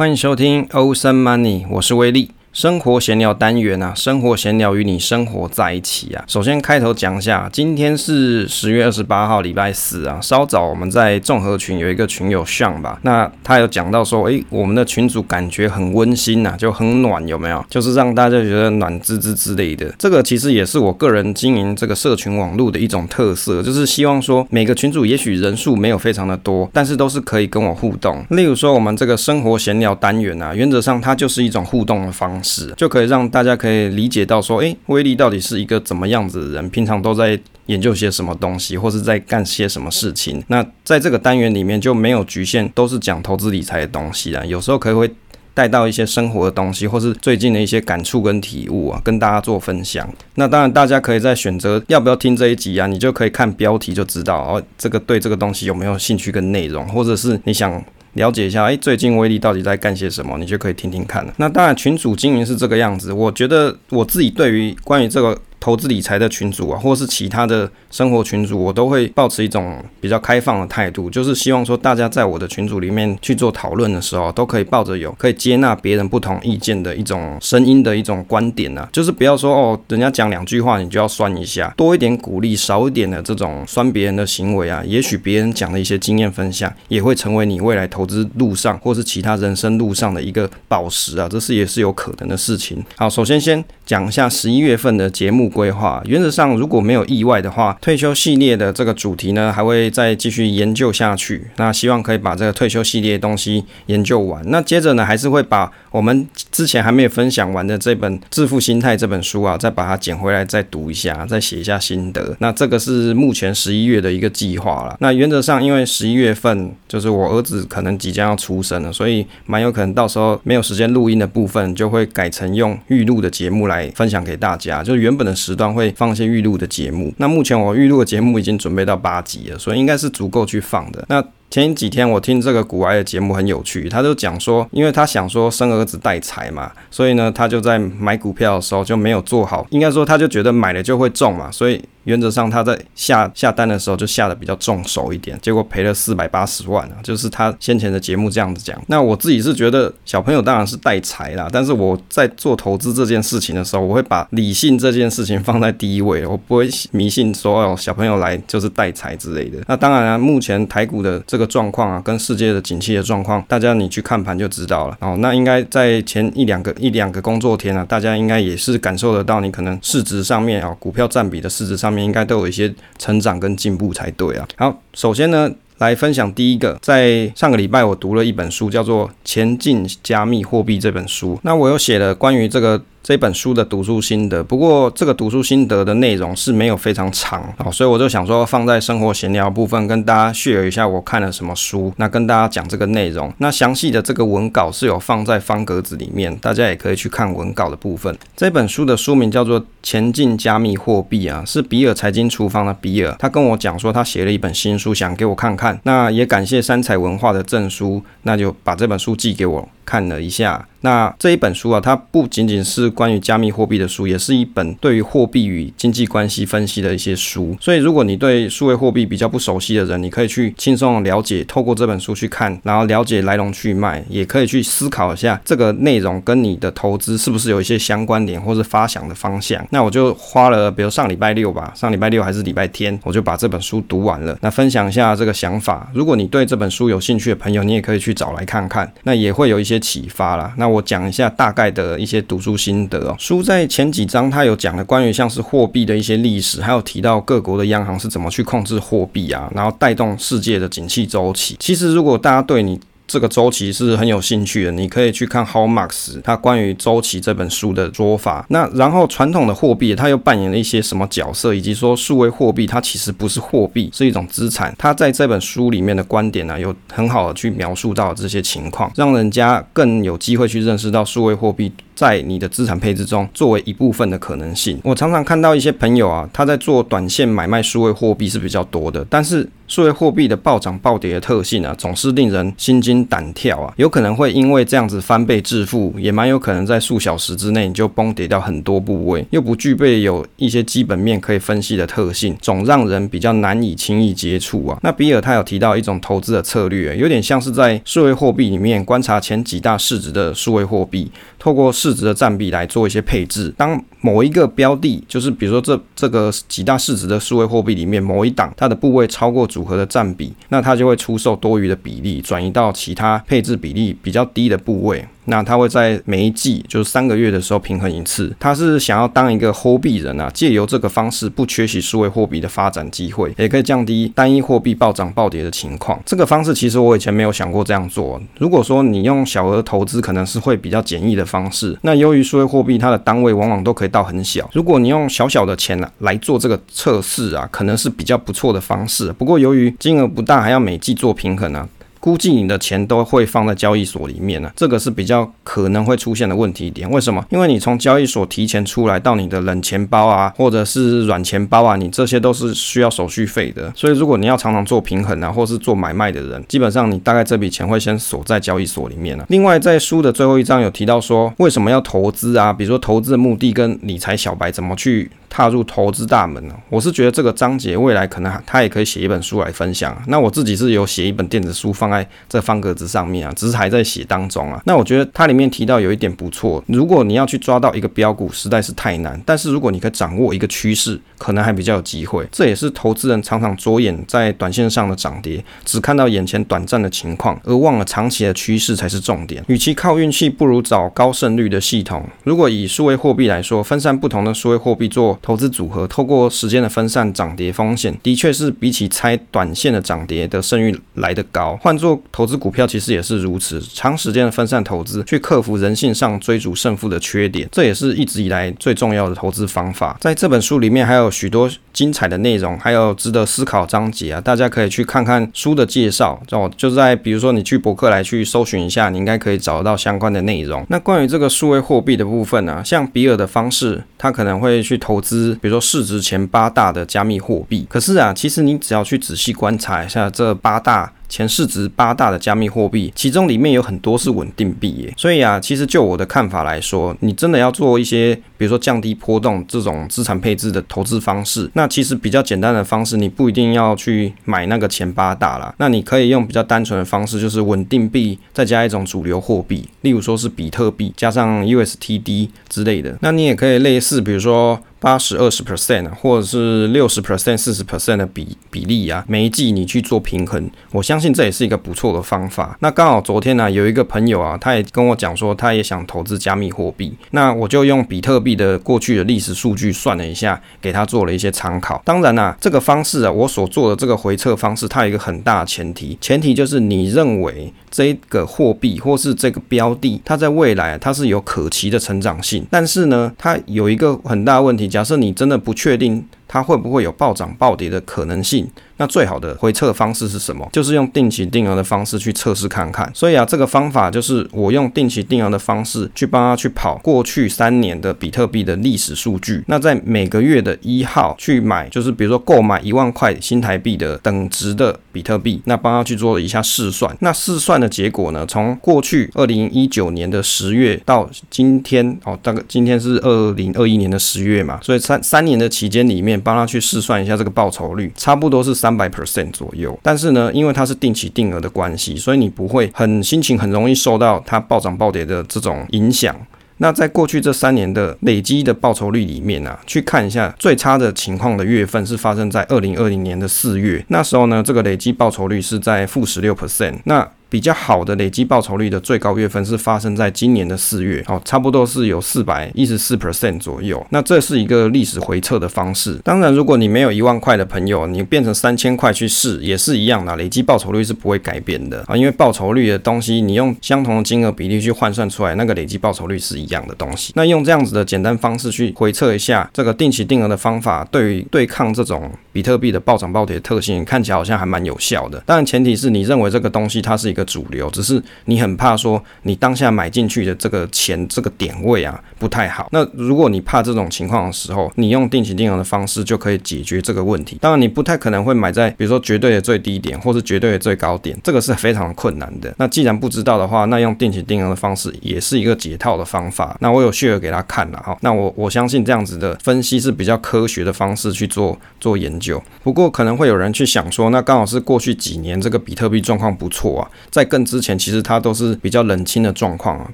欢迎收听欧森 Money 我是威力。生活闲聊单元啊，生活闲聊与你生活在一起啊。首先开头讲一下，今天是十月二十八号，礼拜四啊。稍早我们在综合群有一个群友上吧，那他有讲到说，诶，我们的群主感觉很温馨呐，就很暖，有没有？就是让大家觉得暖滋滋之类的。这个其实也是我个人经营这个社群网络的一种特色，就是希望说每个群主也许人数没有非常的多，但是都是可以跟我互动。例如说我们这个生活闲聊单元啊，原则上它就是一种互动的方式，就可以让大家可以理解到说，诶，威力到底是一个怎么样子的人？平常都在研究些什么东西，或是在干些什么事情？那在这个单元里面就没有局限，都是讲投资理财的东西啊。有时候可能会带到一些生活的东西，或是最近的一些感触跟体悟啊，跟大家做分享。那当然，大家可以在选择要不要听这一集啊，你就可以看标题就知道哦，这个对这个东西有没有兴趣跟内容，或者是你想。了解一下，哎，最近威力到底在干些什么？你就可以听听看了。那当然，群主经营是这个样子。我觉得我自己对于关于这个。投资理财的群组啊，或是其他的生活群组，我都会抱持一种比较开放的态度，就是希望说大家在我的群组里面去做讨论的时候，都可以抱着有可以接纳别人不同意见的一种声音的一种观点啊，就是不要说哦，人家讲两句话你就要酸一下，多一点鼓励，少一点的这种酸别人的行为啊，也许别人讲的一些经验分享，也会成为你未来投资路上或是其他人生路上的一个宝石啊，这是也是有可能的事情。好，首先先讲一下十一月份的节目。规划原则上如果没有意外的话，退休系列的这个主题呢，还会再继续研究下去。那希望可以把这个退休系列东西研究完。那接着呢，还是会把我们之前还没有分享完的这本《致富心态》这本书啊，再把它捡回来再读一下，再写一下心得。那这个是目前十一月的一个计划了。那原则上，因为十一月份就是我儿子可能即将要出生了，所以蛮有可能到时候没有时间录音的部分，就会改成用预录的节目来分享给大家。就是原本的。时段会放一些预录的节目，那目前我预录的节目已经准备到八集了，所以应该是足够去放的。那前几天我听这个古埃的节目很有趣，他就讲说，因为他想说生儿子带财嘛，所以呢，他就在买股票的时候就没有做好，应该说他就觉得买了就会中嘛，所以。原则上，他在下下单的时候就下的比较重手一点，结果赔了四百八十万啊！就是他先前的节目这样子讲。那我自己是觉得小朋友当然是带财啦，但是我在做投资这件事情的时候，我会把理性这件事情放在第一位，我不会迷信说哦小朋友来就是带财之类的。那当然啊，目前台股的这个状况啊，跟世界的景气的状况，大家你去看盘就知道了。哦，那应该在前一两个一两个工作天啊，大家应该也是感受得到，你可能市值上面啊，股票占比的市值上上面。应该都有一些成长跟进步才对啊。好，首先呢，来分享第一个，在上个礼拜我读了一本书，叫做《前进加密货币》这本书。那我又写了关于这个。这本书的读书心得，不过这个读书心得的内容是没有非常长啊，所以我就想说放在生活闲聊部分跟大家血友一下我看了什么书，那跟大家讲这个内容。那详细的这个文稿是有放在方格子里面，大家也可以去看文稿的部分。这本书的书名叫做《前进加密货币》啊，是比尔财经厨房的比尔，他跟我讲说他写了一本新书，想给我看看。那也感谢三彩文化的证书，那就把这本书寄给我。看了一下，那这一本书啊，它不仅仅是关于加密货币的书，也是一本对于货币与经济关系分析的一些书。所以，如果你对数位货币比较不熟悉的人，你可以去轻松的了解，透过这本书去看，然后了解来龙去脉，也可以去思考一下这个内容跟你的投资是不是有一些相关联或是发想的方向。那我就花了，比如上礼拜六吧，上礼拜六还是礼拜天，我就把这本书读完了。那分享一下这个想法。如果你对这本书有兴趣的朋友，你也可以去找来看看。那也会有一些。启发啦，那我讲一下大概的一些读书心得哦。书在前几章，它有讲了关于像是货币的一些历史，还有提到各国的央行是怎么去控制货币啊，然后带动世界的景气周期。其实，如果大家对你这个周期是很有兴趣的，你可以去看 How Marx 他关于周期这本书的说法。那然后传统的货币，它又扮演了一些什么角色，以及说数位货币它其实不是货币，是一种资产。他在这本书里面的观点呢、有很好的去描述到这些情况，让人家更有机会去认识到数位货币。在你的资产配置中作为一部分的可能性。我常常看到一些朋友啊，他在做短线买卖数位货币是比较多的，但是数位货币的暴涨暴跌的特性啊，总是令人心惊胆跳啊，有可能会因为这样子翻倍致富，也蛮有可能在数小时之内你就崩跌掉很多部位，又不具备有一些基本面可以分析的特性，总让人比较难以轻易接触啊。那比尔他有提到一种投资的策略，有点像是在数位货币里面观察前几大市值的数位货币，透过市市值的占比来做一些配置。当某一个标的，就是比如说这这个几大市值的数位货币里面某一档，它的部位超过组合的占比，那它就会出售多余的比例，转移到其他配置比例比较低的部位。那他会在每一季，就是三个月的时候平衡一次。他是想要当一个货币人啊，借由这个方式不缺席数位货币的发展机会，也可以降低单一货币暴涨暴跌的情况。这个方式其实我以前没有想过这样做。如果说你用小额投资，可能是会比较简易的方式。那由于数位货币它的单位往往都可以到很小，如果你用小小的钱啊来做这个测试啊，可能是比较不错的方式。不过由于金额不大，还要每季做平衡啊。估计你的钱都会放在交易所里面呢，这个是比较可能会出现的问题点。为什么？因为你从交易所提前出来到你的冷钱包啊，或者是软钱包啊，你这些都是需要手续费的。所以如果你要常常做平衡啊，或是做买卖的人，基本上你大概这笔钱会先锁在交易所里面了。另外，在书的最后一章有提到说，为什么要投资啊？比如说投资的目的跟理财小白怎么去踏入投资大门呢？我是觉得这个章节未来可能他也可以写一本书来分享。那我自己是有写一本电子书放。在这方格子上面啊，只是还在写当中啊。那我觉得它里面提到有一点不错，如果你要去抓到一个标股，实在是太难。但是如果你可以掌握一个趋势，可能还比较有机会。这也是投资人常常着眼在短线上的涨跌，只看到眼前短暂的情况，而忘了长期的趋势才是重点。与其靠运气，不如找高胜率的系统。如果以数位货币来说，分散不同的数位货币做投资组合，透过时间的分散涨跌风险，的确是比起猜短线的涨跌的胜率来得高。换做投资股票其实也是如此，长时间的分散投资，去克服人性上追逐胜负的缺点，这也是一直以来最重要的投资方法。在这本书里面还有许多精彩的内容，还有值得思考章节啊，大家可以去看看书的介绍，哦，就在比如说你去博客来去搜寻一下，你应该可以找到相关的内容。那关于这个数位货币的部分呢，像比尔的方式，他可能会去投资，比如说市值前八大的加密货币。可是啊，其实你只要去仔细观察一下这八大。前市值八大的加密货币，其中里面有很多是稳定币耶，所以啊，其实就我的看法来说，你真的要做一些，比如说降低波动这种资产配置的投资方式，那其实比较简单的方式，你不一定要去买那个前八大啦，那你可以用比较单纯的方式，就是稳定币再加一种主流货币，例如说是比特币加上 USTD 之类的，那你也可以类似，比如说。八十二十 percent 或者是六十 percent 四十 percent 的比比例啊，每一季你去做平衡，我相相信这也是一个不错的方法。那刚好昨天呢、有一个朋友啊，他也跟我讲说，他也想投资加密货币，那我就用比特币的过去的历史数据算了一下，给他做了一些参考。当然啦、啊，这个方式啊，我所做的这个回测方式，它有一个很大的前提，前提就是你认为这个货币或是这个标的，它在未来它是有可期的成长性，但是呢，它有一个很大问题。假设你真的不确定它会不会有暴涨暴跌的可能性。那最好的回测方式是什么？就是用定期定额的方式去测试看看。所以啊，这个方法就是我用定期定额的方式去帮他去跑过去三年的比特币的历史数据。那在每个月的一号去买，就是比如说购买一万块新台币的等值的比特币，那帮他去做了一下试算。那试算的结果呢，从过去二零一九年的十月到今天哦，大概今天是二零二一年的十月嘛，所以三三年的期间里面，帮他去试算一下这个报酬率，差不多是三。百 percent 左右，但是呢，因为它是定期定额的关系，所以你不会很心情很容易受到它暴涨暴跌的这种影响。那在过去这三年的累积的报酬率里面啊，去看一下最差的情况的月份是发生在二零二零年的四月，那时候呢，这个累积报酬率是在负十六 percent。那比较好的累积报酬率的最高月份是发生在今年的四月，哦，差不多是有四百一十四 percent 左右。那这是一个历史回测的方式。当然，如果你没有一万块的朋友，你变成三千块去试也是一样的，累积报酬率是不会改变的啊，因为报酬率的东西，你用相同的金额比例去换算出来，那个累积报酬率是一样的东西。那用这样子的简单方式去回测一下这个定期定额的方法，对于对抗这种比特币的暴涨暴跌特性，看起来好像还蛮有效的。当然，前提是你认为这个东西它是一个。个主流，只是你很怕说你当下买进去的这个钱这个点位啊不太好。那如果你怕这种情况的时候，你用定期定额的方式就可以解决这个问题。当然，你不太可能会买在比如说绝对的最低点，或是绝对的最高点，这个是非常困难的。那既然不知道的话，那用定期定额的方式也是一个解套的方法。那我有去给他看了哈，那我我相信这样子的分析是比较科学的方式去做做研究。不过可能会有人去想说，那刚好是过去几年这个比特币状况不错啊，在更之前其实它都是比较冷清的状况啊。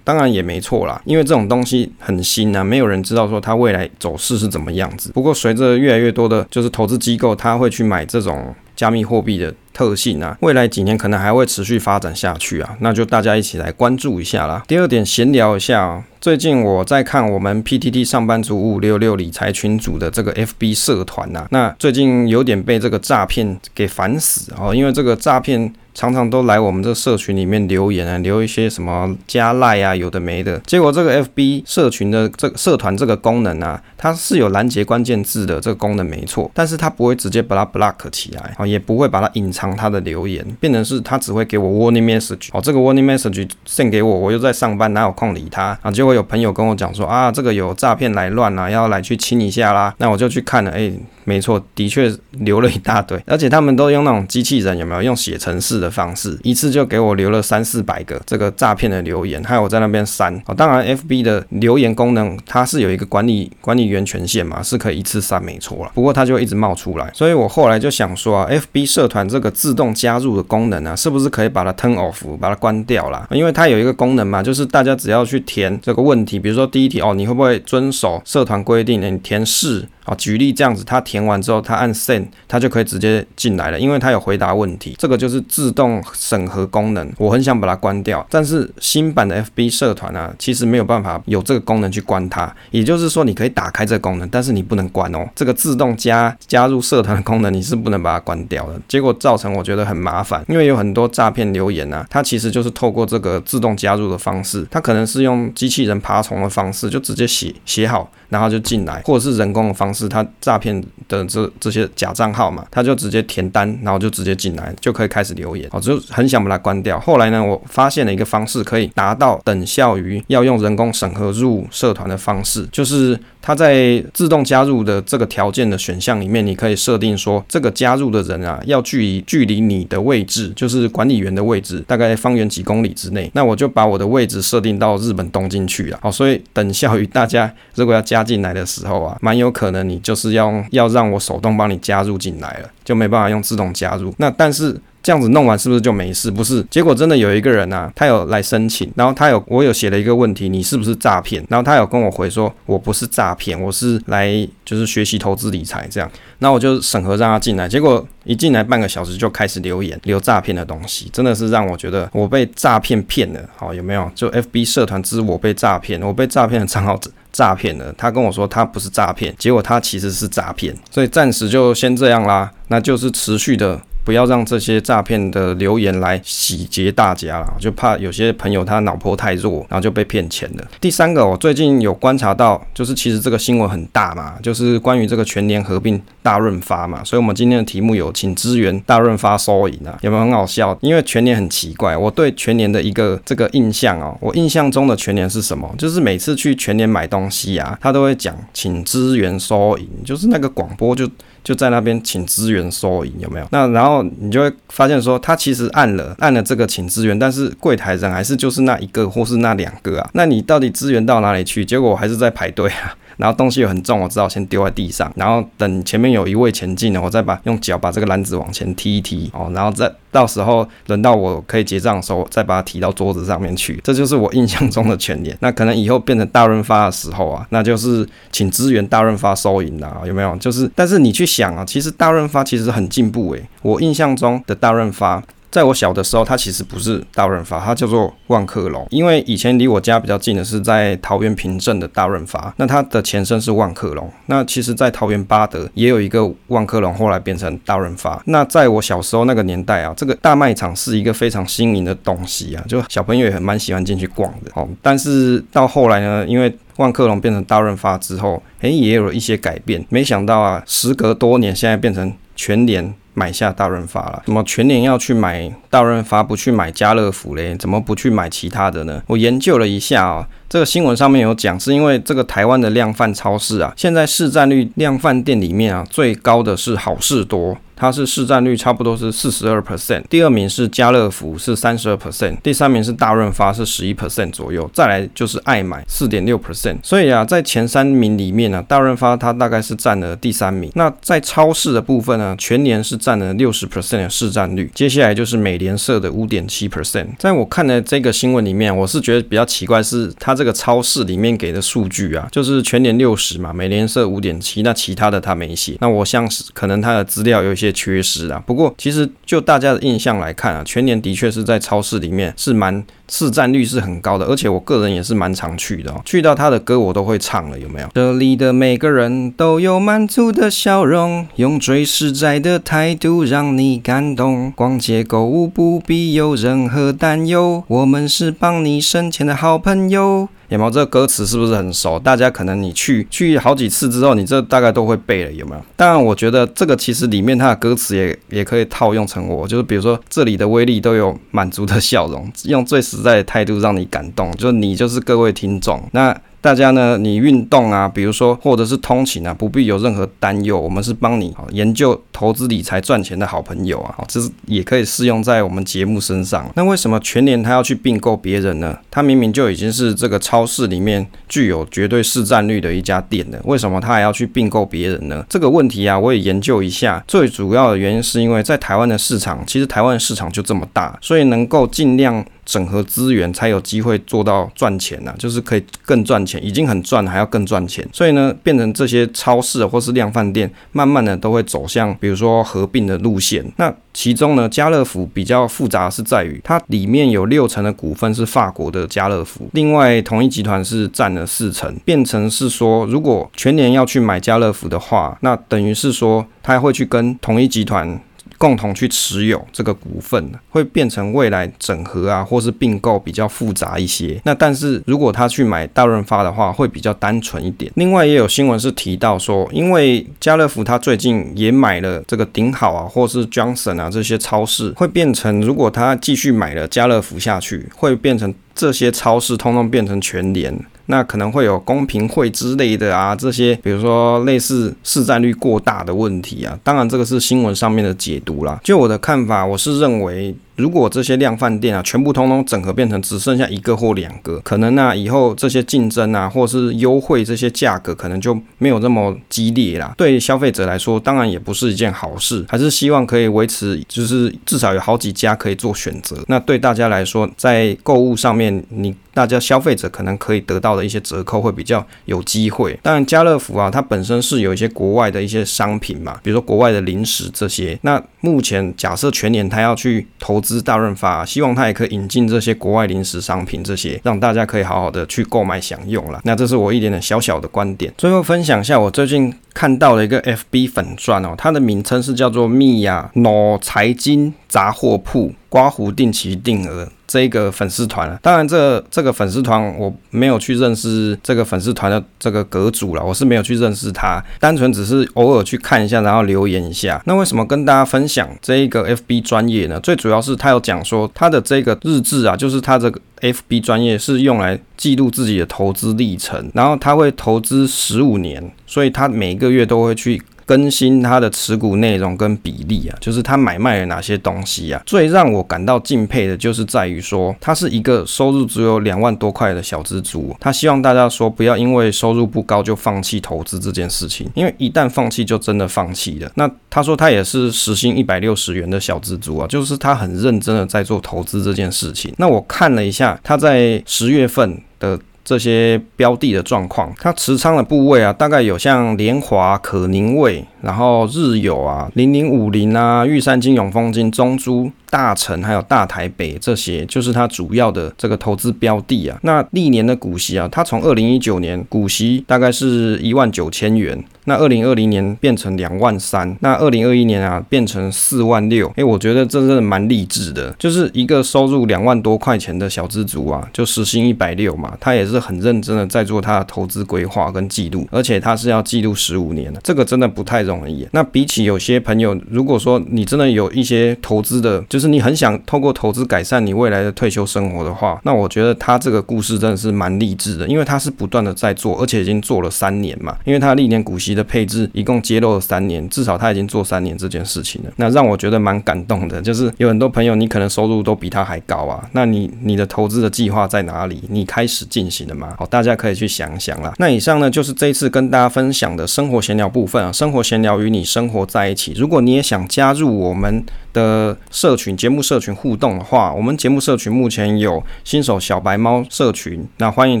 当然也没错啦，因为这种东西很新啊，没有人知道说它未来走势是怎么样子。不过随着越来越多的就是投资机构，他会去买这种加密货币的。特性啊，未来几年可能还会持续发展下去啊，那就大家一起来关注一下啦。第二点，闲聊一下啊，最近我在看我们 PTT 上班族五五六六理财群组的这个 FB 社团呐，那最近有点被这个诈骗给烦死哦，因为这个诈骗。常常都来我们这个社群里面留言啊，留一些什么加赖啊，有的没的。结果这个 FB 社群的这个社团这个功能啊，它是有拦截关键字的这个功能没错，但是它不会直接把它 block 起来啊，也不会把它隐藏它的留言，变成是它只会给我 warning message 哦，这个 warning message 送给我，我又在上班，哪有空理它啊？结果有朋友跟我讲说啊，这个有诈骗来乱啊，要来去清一下啦，那我就去看了，哎。没错，的确留了一大堆，而且他们都用那种机器人，有没有用写程式的方式，一次就给我留了三四百个这个诈骗的留言，还有我在那边删。哦，当然，FB 的留言功能它是有一个管理管理员权限嘛，是可以一次删，没错啦。不过它就一直冒出来，所以我后来就想说啊，FB 社团这个自动加入的功能啊，是不是可以把它 turn off，把它关掉啦？因为它有一个功能嘛，就是大家只要去填这个问题，比如说第一题哦，你会不会遵守社团规定呢？你填是。啊，举例这样子，他填完之后，他按 send，他就可以直接进来了，因为他有回答问题。这个就是自动审核功能，我很想把它关掉，但是新版的 FB 社团啊，其实没有办法有这个功能去关它。也就是说，你可以打开这个功能，但是你不能关哦。这个自动加加入社团的功能，你是不能把它关掉的。结果造成我觉得很麻烦，因为有很多诈骗留言啊，它其实就是透过这个自动加入的方式，它可能是用机器人爬虫的方式，就直接写写好，然后就进来，或者是人工的方式。是他诈骗的这这些假账号嘛，他就直接填单，然后就直接进来，就可以开始留言。我就很想把它关掉。后来呢，我发现了一个方式，可以达到等效于要用人工审核入社团的方式，就是。他在自动加入的这个条件的选项里面，你可以设定说，这个加入的人啊，要距离距离你的位置，就是管理员的位置，大概方圆几公里之内。那我就把我的位置设定到日本东京去了。好，所以等效于大家如果要加进来的时候啊，蛮有可能你就是要要让我手动帮你加入进来了，就没办法用自动加入。那但是。这样子弄完是不是就没事？不是，结果真的有一个人啊，他有来申请，然后他有我有写了一个问题，你是不是诈骗？然后他有跟我回说，我不是诈骗，我是来就是学习投资理财这样。那我就审核让他进来，结果一进来半个小时就开始留言，留诈骗的东西，真的是让我觉得我被诈骗骗了。好，有没有？就 FB 社团之我被诈骗，我被诈骗的账号诈骗了。他跟我说他不是诈骗，结果他其实是诈骗，所以暂时就先这样啦。那就是持续的。不要让这些诈骗的留言来洗劫大家了，就怕有些朋友他脑波太弱，然后就被骗钱了。第三个，我最近有观察到，就是其实这个新闻很大嘛，就是关于这个全年合并大润发嘛，所以我们今天的题目有请支援大润发收银啊，有没有很好笑？因为全年很奇怪，我对全年的一个这个印象哦，我印象中的全年是什么？就是每次去全年买东西啊，他都会讲请支援收银，就是那个广播就。就在那边请支援收银有没有？那然后你就会发现说，他其实按了按了这个请支援，但是柜台上还是就是那一个或是那两个啊。那你到底支援到哪里去？结果我还是在排队啊。然后东西又很重，我只好先丢在地上，然后等前面有一位前进了，我再把用脚把这个篮子往前踢一踢哦，然后再到时候轮到我可以结账的时候，再把它提到桌子上面去。这就是我印象中的全联。那可能以后变成大润发的时候啊，那就是请支援大润发收银啦，有没有？就是，但是你去想啊，其实大润发其实很进步诶，我印象中的大润发。在我小的时候，它其实不是大润发，它叫做万客隆。因为以前离我家比较近的是在桃园平镇的大润发，那它的前身是万客隆。那其实，在桃园八德也有一个万客隆，后来变成大润发。那在我小时候那个年代啊，这个大卖场是一个非常新颖的东西啊，就小朋友也很蛮喜欢进去逛的哦。但是到后来呢，因为万客隆变成大润发之后，诶，也有了一些改变。没想到啊，时隔多年，现在变成。全年买下大润发了。怎么全年要去买大润发，不去买家乐福嘞？怎么不去买其他的呢？我研究了一下啊、这个新闻上面有讲，是因为这个台湾的量贩超市啊，现在市占率量贩店里面啊，最高的是好事多。它是市占率差不多是四十二 percent，第二名是家乐福是三十二 percent，第三名是大润发是十一 percent 左右，再来就是爱买四点六 percent。所以啊，在前三名里面呢、大润发它大概是占了第三名。那在超市的部分呢，全年是占了六十 percent 的市占率，接下来就是美联社的五点七 percent。在我看的这个新闻里面，我是觉得比较奇怪，是它这个超市里面给的数据啊，就是全年六十嘛，美联社五点七，那其他的它没写。那我像是可能它的资料有一些。缺失啊，不过其实就大家的印象来看啊，全年的确是在超市里面是蛮市占率是很高的，而且我个人也是蛮常去的哦，去到他的歌我都会唱了，有没有？这里的每个人都有满足的笑容，用最实在的态度让你感动。逛街购物不必有任何担忧，我们是帮你省钱的好朋友。有没有这个歌词是不是很熟？大家可能你去去好几次之后，你这大概都会背了，有没有？当然，我觉得这个其实里面它的歌词也也可以套用成我，就是比如说这里的威力都有满足的笑容，用最实在的态度让你感动，就你就是各位听众那。大家呢，你运动啊，比如说或者是通勤啊，不必有任何担忧，我们是帮你研究投资理财赚钱的好朋友啊，这是也可以适用在我们节目身上。那为什么全联他要去并购别人呢？他明明就已经是这个超市里面具有绝对市占率的一家店了，为什么他还要去并购别人呢？这个问题啊，我也研究一下，最主要的原因是因为在台湾的市场，其实台湾市场就这么大，所以能够尽量。整合资源才有机会做到赚钱呐、啊，就是可以更赚钱，已经很赚，还要更赚钱。所以呢，变成这些超市或是量贩店，慢慢的都会走向，比如说合并的路线。那其中呢，家乐福比较复杂是在于，它里面有六成的股份是法国的家乐福，另外同一集团是占了四成，变成是说，如果全年要去买家乐福的话，那等于是说，他会去跟同一集团。共同去持有这个股份，会变成未来整合啊，或是并购比较复杂一些。那但是如果他去买大润发的话，会比较单纯一点。另外也有新闻是提到说，因为家乐福他最近也买了这个顶好啊，或是 Johnson 啊这些超市，会变成如果他继续买了家乐福下去，会变成这些超市通通变成全联。那可能会有公平会之类的啊，这些比如说类似市占率过大的问题啊，当然这个是新闻上面的解读啦。就我的看法，我是认为。如果这些量贩店啊，全部通通整合变成只剩下一个或两个，可能那、以后这些竞争啊，或是优惠这些价格，可能就没有这么激烈啦。对消费者来说，当然也不是一件好事，还是希望可以维持，就是至少有好几家可以做选择。那对大家来说，在购物上面，你大家消费者可能可以得到的一些折扣会比较有机会。当然，家乐福啊，它本身是有一些国外的一些商品嘛，比如说国外的零食这些。那目前假设全年它要去投。资大润发，希望他也可以引进这些国外零食商品，这些让大家可以好好的去购买享用了。那这是我一点点小小的观点。最后分享一下我最近看到的一个 FB 粉钻哦，它的名称是叫做蜜呀脑财经杂货铺刮胡定期定额。这一个粉丝团啊，当然这这个粉丝团我没有去认识这个粉丝团的这个阁主了，我是没有去认识他，单纯只是偶尔去看一下，然后留言一下。那为什么跟大家分享这一个 FB 专业呢？最主要是他有讲说他的这个日志啊，就是他这个 FB 专业是用来记录自己的投资历程，然后他会投资十五年，所以他每个月都会去。更新他的持股内容跟比例啊，就是他买卖了哪些东西啊。最让我感到敬佩的就是在于说，他是一个收入只有两万多块的小资族。他希望大家说不要因为收入不高就放弃投资这件事情，因为一旦放弃就真的放弃了。那他说他也是时薪一百六十元的小资族啊，就是他很认真的在做投资这件事情。那我看了一下他在十月份的。这些标的的状况，它持仓的部位啊，大概有像联华、可宁味，然后日友啊、零零五零啊、玉山金、永丰金、中珠。大成还有大台北这些，就是它主要的这个投资标的啊。那历年的股息啊，它从二零一九年股息大概是一万九千元，那二零二零年变成两万三，那二零二一年啊变成四万六。哎，我觉得这真的蛮励志的，就是一个收入两万多块钱的小资族啊，就时薪一百六嘛，他也是很认真的在做他的投资规划跟记录，而且他是要记录十五年的，这个真的不太容易。那比起有些朋友，如果说你真的有一些投资的，就是你很想透过投资改善你未来的退休生活的话，那我觉得他这个故事真的是蛮励志的，因为他是不断的在做，而且已经做了三年嘛。因为他历年股息的配置一共揭露了三年，至少他已经做三年这件事情了。那让我觉得蛮感动的，就是有很多朋友你可能收入都比他还高啊，那你你的投资的计划在哪里？你开始进行了吗？好，大家可以去想想啦。那以上呢就是这一次跟大家分享的生活闲聊部分啊，生活闲聊与你生活在一起。如果你也想加入我们的社群节目社群互动的话，我们节目社群目前有新手小白猫社群，那欢迎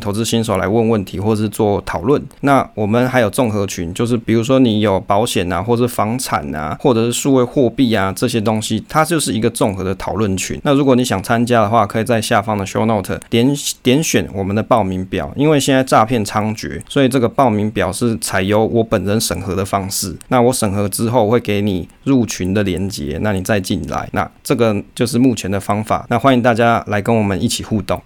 投资新手来问问题或是做讨论。那我们还有综合群，就就是比如说你有保险啊，或者房产啊，或者是数位货币啊这些东西，它就是一个综合的讨论群。那如果你想参加的话，可以在下方的 show note 点点选我们的报名表，因为现在诈骗猖獗，所以这个报名表是采由我本人审核的方式。那我审核之后会给你入群的连接，那你再进来，那这个就是目前的方法。那欢迎大家来跟我们一起互动。